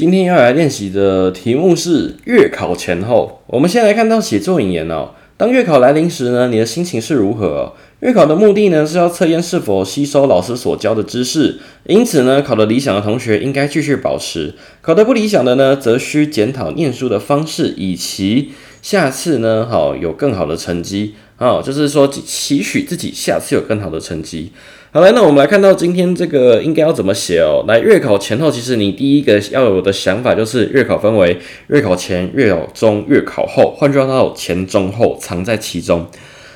今天要来练习的题目是月考前后。我们先来看到写作引言哦。当月考来临时呢，你的心情是如何？月考的目的呢是要测验是否吸收老师所教的知识，因此呢，考得理想的同学应该继续保持；考得不理想的呢，则需检讨念书的方式，以及下次呢，好有更好的成绩。好，就是说期许自己下次有更好的成绩。好来，那我们来看到今天这个应该要怎么写哦。来，月考前后，其实你第一个要有的想法就是月考分为月考前、月考中、月考后。换句话说，前中后藏在其中。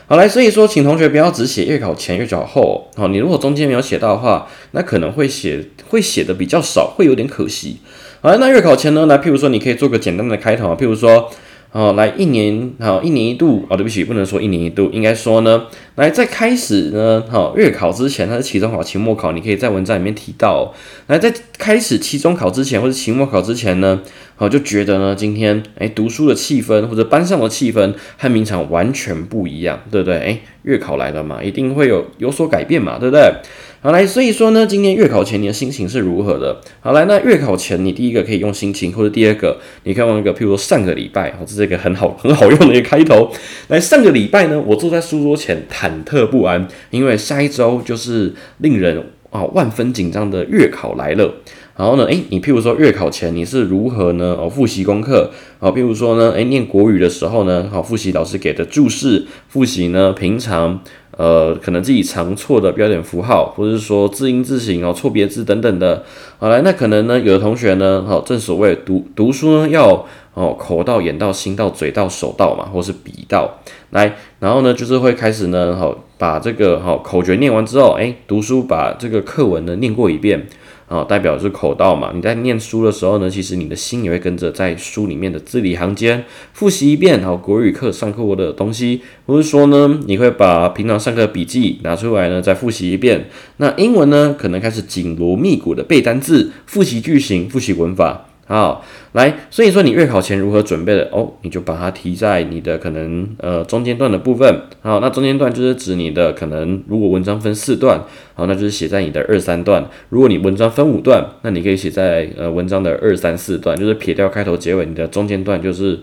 好来，所以说，请同学不要只写月考前、月考后。好，你如果中间没有写到的话，那可能会写会写的比较少，会有点可惜。好来，那月考前呢？来，譬如说，你可以做个简单的开头啊，譬如说。哦，来一年，好一年一度哦，对不起，不能说一年一度，应该说呢，来在开始呢，好月考之前，它是期中考、期末考，你可以在文章里面提到，来在开始期中考之前或者期末考之前呢，好就觉得呢，今天哎读书的气氛或者班上的气氛和平常完全不一样，对不对？哎，月考来了嘛，一定会有有所改变嘛，对不对？好来，所以说呢，今天月考前你的心情是如何的？好来，那月考前你第一个可以用心情，或者第二个你可以用一个，譬如说上个礼拜，哦，这是一个很好很好用的一个开头。来，上个礼拜呢，我坐在书桌前忐忑不安，因为下一周就是令人啊万分紧张的月考来了。然后呢，诶，你譬如说月考前你是如何呢？哦，复习功课，哦，譬如说呢，诶，念国语的时候呢，好，复习老师给的注释，复习呢平常。呃，可能自己常错的标点符号，或者是说字音字形哦，错别字等等的。好来，那可能呢，有的同学呢，好，正所谓读读书呢，要哦口到、眼到、心到、嘴到、手到嘛，或是笔到。来，然后呢，就是会开始呢，好，把这个哈口诀念完之后，哎，读书把这个课文呢念过一遍。啊，代表是口道嘛？你在念书的时候呢，其实你的心也会跟着在书里面的字里行间复习一遍。好，国语课上课过的东西，或是说呢，你会把平常上课笔记拿出来呢，再复习一遍。那英文呢，可能开始紧锣密鼓的背单字、复习句型、复习文法。好，来，所以说你月考前如何准备的哦？你就把它提在你的可能呃中间段的部分。好，那中间段就是指你的可能，如果文章分四段，好，那就是写在你的二三段。如果你文章分五段，那你可以写在呃文章的二三四段，就是撇掉开头结尾，你的中间段就是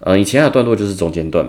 呃你其他的段落就是中间段。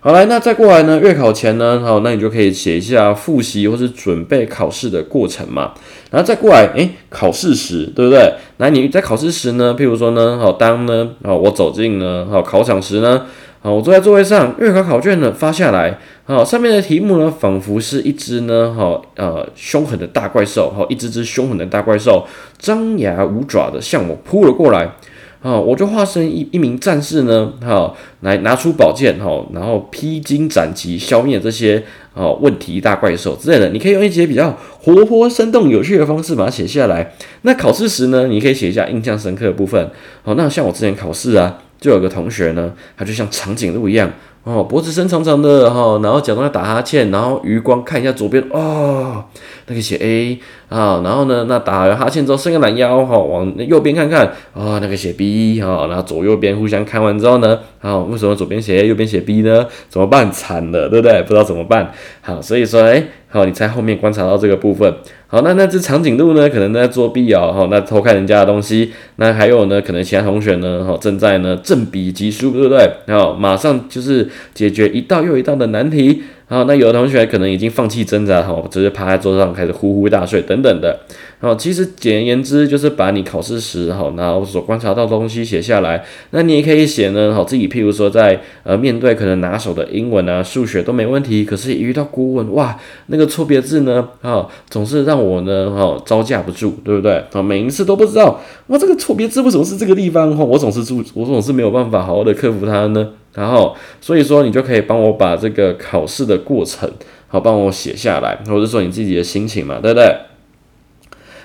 好来，那再过来呢？月考前呢？好，那你就可以写一下复习或是准备考试的过程嘛。然后再过来，诶，考试时，对不对？那你在考试时呢？譬如说呢，好，当呢，好，我走进呢，好，考场时呢，好，我坐在座位上，月考考卷呢发下来，好，上面的题目呢，仿佛是一只呢，好，呃，凶狠的大怪兽，好，一只只凶狠的大怪兽，张牙舞爪的向我扑了过来。啊，我就化身一一名战士呢，哦，来拿出宝剑，哈，然后披荆斩棘，消灭这些哦问题大怪兽之类的。你可以用一些比较活泼、生动、有趣的方式把它写下来。那考试时呢，你可以写一下印象深刻的部分。好，那像我之前考试啊，就有个同学呢，他就像长颈鹿一样。哦，脖子伸长长的哈，然后假装在打哈欠，然后余光看一下左边，哦，那个写 A 啊，然后呢，那打完哈欠之后伸个懒腰哈，往右边看看，啊，那个写 B 哈，然后左右边互相看完之后呢，好，为什么左边写 A，右边写 B 呢？怎么办？惨了，对不对？不知道怎么办。好，所以说，哎，好，你在后面观察到这个部分。好，那那只长颈鹿呢？可能在作弊哦，哈，那偷看人家的东西。那还有呢？可能其他同学呢？哈，正在呢正笔疾书，对不对？然后马上就是解决一道又一道的难题。好，那有的同学可能已经放弃挣扎，哈，直接趴在桌上开始呼呼大睡等等的。好，其实简而言之就是把你考试时，哈，然后所观察到的东西写下来。那你也可以写呢，好，自己譬如说在呃面对可能拿手的英文啊、数学都没问题，可是一遇到国文，哇，那个错别字呢，哈，总是让我呢，哈，招架不住，对不对？啊，每一次都不知道，哇，这个错别字为什么是这个地方？哈，我总是注，我总是没有办法好好的克服它呢。然后，所以说你就可以帮我把这个考试的过程。好帮我写下来，或者说你自己的心情嘛，对不对？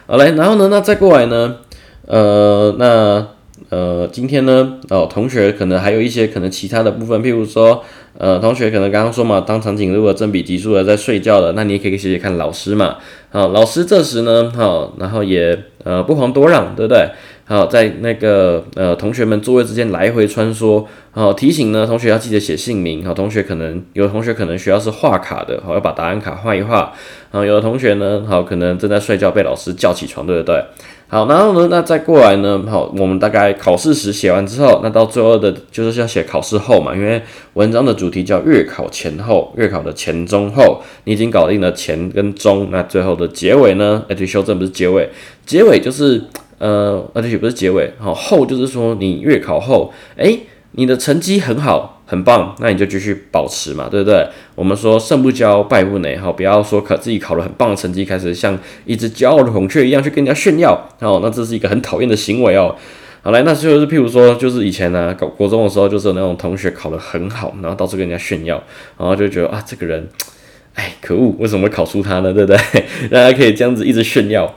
好来，然后呢，那再过来呢，呃，那呃，今天呢，哦，同学可能还有一些可能其他的部分，譬如说。呃，同学可能刚刚说嘛，当场景如果正比级数的在睡觉了，那你也可以写写看老师嘛。好，老师这时呢，好，然后也呃不遑多让，对不对？好，在那个呃同学们座位之间来回穿梭，好提醒呢，同学要记得写姓名。好，同学可能有的同学可能需要是画卡的，好要把答案卡画一画。好，有的同学呢，好可能正在睡觉被老师叫起床，对不对？好，然后呢，那再过来呢，好，我们大概考试时写完之后，那到最后的就是要写考试后嘛，因为文章的主题叫月考前后，月考的前中后，你已经搞定了前跟中，那最后的结尾呢？哎，对，修正不是结尾，结尾就是呃，而且也不是结尾，好，后就是说你月考后，哎，你的成绩很好。很棒，那你就继续保持嘛，对不对？我们说胜不骄，败不馁，好，不要说考自己考了很棒的成绩，开始像一只骄傲的孔雀一样去跟人家炫耀，哦，那这是一个很讨厌的行为哦。好来，那就是譬如说，就是以前呢，搞国中的时候，就是有那种同学考得很好，然后到处跟人家炫耀，然后就觉得啊，这个人，哎，可恶，为什么会考出他呢？对不对？大家可以这样子一直炫耀，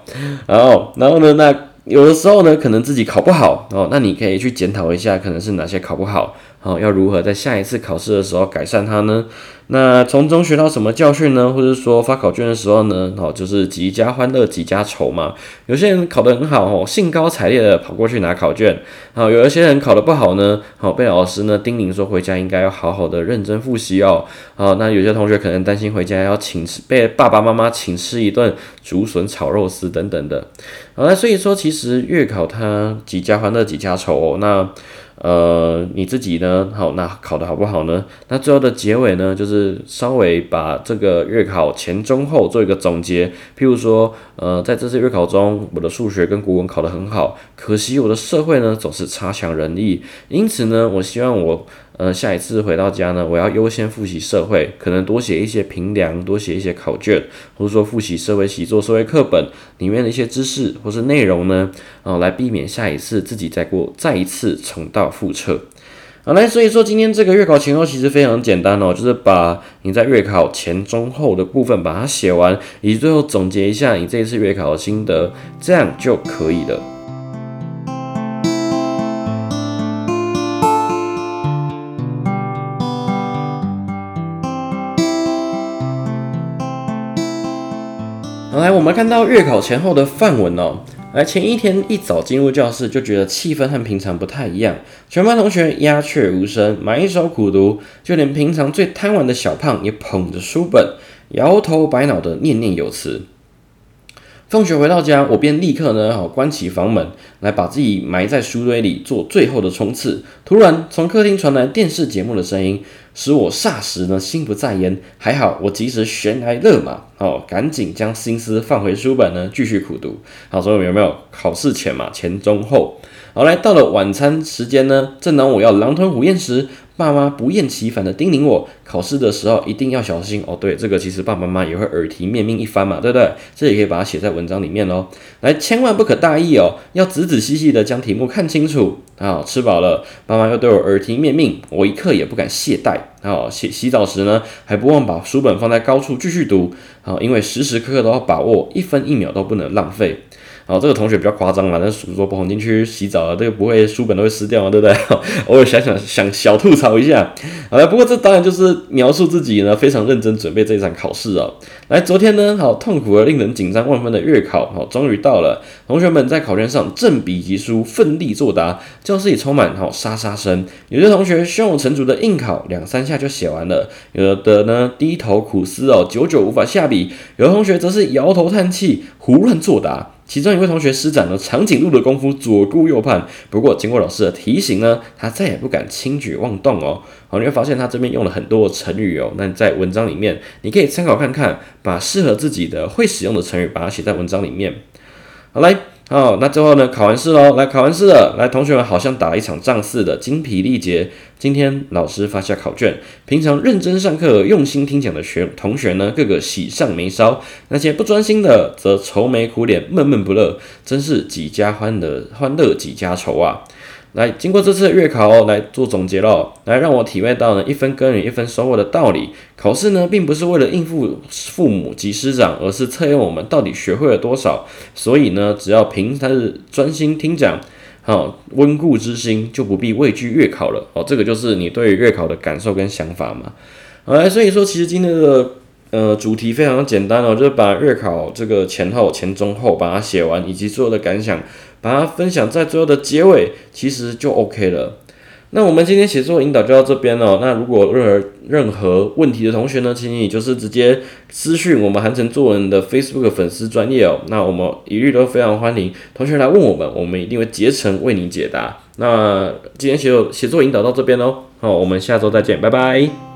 然后，然后呢，那有的时候呢，可能自己考不好哦，那你可以去检讨一下，可能是哪些考不好。哦，要如何在下一次考试的时候改善它呢？那从中学到什么教训呢？或者说发考卷的时候呢？哦，就是几家欢乐几家愁嘛。有些人考得很好哦，兴高采烈的跑过去拿考卷。好，有一些人考得不好呢，好被老师呢叮咛说回家应该要好好的认真复习哦。好，那有些同学可能担心回家要请吃，被爸爸妈妈请吃一顿竹笋炒肉丝等等的。好，那所以说其实月考它几家欢乐几家愁哦。那呃，你自己呢？好，那考得好不好呢？那最后的结尾呢，就是是稍微把这个月考前、中、后做一个总结。譬如说，呃，在这次月考中，我的数学跟国文考得很好，可惜我的社会呢总是差强人意。因此呢，我希望我。呃，下一次回到家呢，我要优先复习社会，可能多写一些评量，多写一些考卷，或者说复习社会习作、社会课本里面的一些知识或是内容呢，呃，来避免下一次自己再过再一次重蹈覆辙。好来，所以说今天这个月考前后其实非常简单哦，就是把你在月考前、中、后的部分把它写完，以及最后总结一下你这一次月考的心得，这样就可以了。来，我们看到月考前后的范文哦。而，前一天一早进入教室，就觉得气氛和平常不太一样。全班同学鸦雀无声，埋首苦读，就连平常最贪玩的小胖也捧着书本，摇头摆脑的念念有词。放学回到家，我便立刻呢，好关起房门，来把自己埋在书堆里做最后的冲刺。突然，从客厅传来电视节目的声音。使我霎时呢心不在焉，还好我及时悬崖勒马，哦，赶紧将心思放回书本呢，继续苦读。好，所以有没有考试前嘛，前中后？好，来到了晚餐时间呢，正当我要狼吞虎咽时。爸妈不厌其烦的叮咛我，考试的时候一定要小心哦。对，这个其实爸爸妈妈也会耳提面命一番嘛，对不对？这也可以把它写在文章里面哦。来，千万不可大意哦，要仔仔细细的将题目看清楚啊。吃饱了，爸妈又对我耳提面命，我一刻也不敢懈怠啊。洗洗澡时呢，还不忘把书本放在高处继续读啊，因为时时刻刻都要把握，一分一秒都不能浪费。好，这个同学比较夸张了，但是说不红进去洗澡啊，这个不会书本都会湿掉啊，对不对？偶尔想想想小吐槽一下。好了，不过这当然就是描述自己呢非常认真准备这一场考试哦。来，昨天呢，好痛苦而令人紧张万分的月考，好终于到了。同学们在考卷上振笔疾书，奋力作答，教室里充满好沙沙声。有些同学胸有成竹的硬考，两三下就写完了；有的呢低头苦思哦，久久无法下笔；有的同学则是摇头叹气，胡乱作答。其中一位同学施展了长颈鹿的功夫，左顾右盼。不过经过老师的提醒呢，他再也不敢轻举妄动哦。好，你会发现他这边用了很多成语哦。那在文章里面，你可以参考看看，把适合自己的会使用的成语，把它写在文章里面。好，来。好，那最后呢？考完试喽，来考完试了，来，同学们好像打了一场仗似的，精疲力竭。今天老师发下考卷，平常认真上课、用心听讲的学同学呢，个个喜上眉梢；那些不专心的，则愁眉苦脸、闷闷不乐，真是几家欢乐欢乐几家愁啊！来，经过这次月考哦，来做总结喽，来让我体会到呢一分耕耘一分收获的道理。考试呢，并不是为了应付父母及师长，而是测验我们到底学会了多少。所以呢，只要平时专心听讲，好温故知新，就不必畏惧月考了。哦，这个就是你对月考的感受跟想法嘛。好，所以说其实今天的呃主题非常简单哦，就是把月考这个前后、前中后把它写完，以及所有的感想。把它分享在最后的结尾，其实就 OK 了。那我们今天写作引导就到这边了。那如果任何任何问题的同学呢，请你就是直接私讯我们韩城作文的 Facebook 粉丝专业哦。那我们一律都非常欢迎同学来问我们，我们一定会竭诚为你解答。那今天写作写作引导到这边喽，好，我们下周再见，拜拜。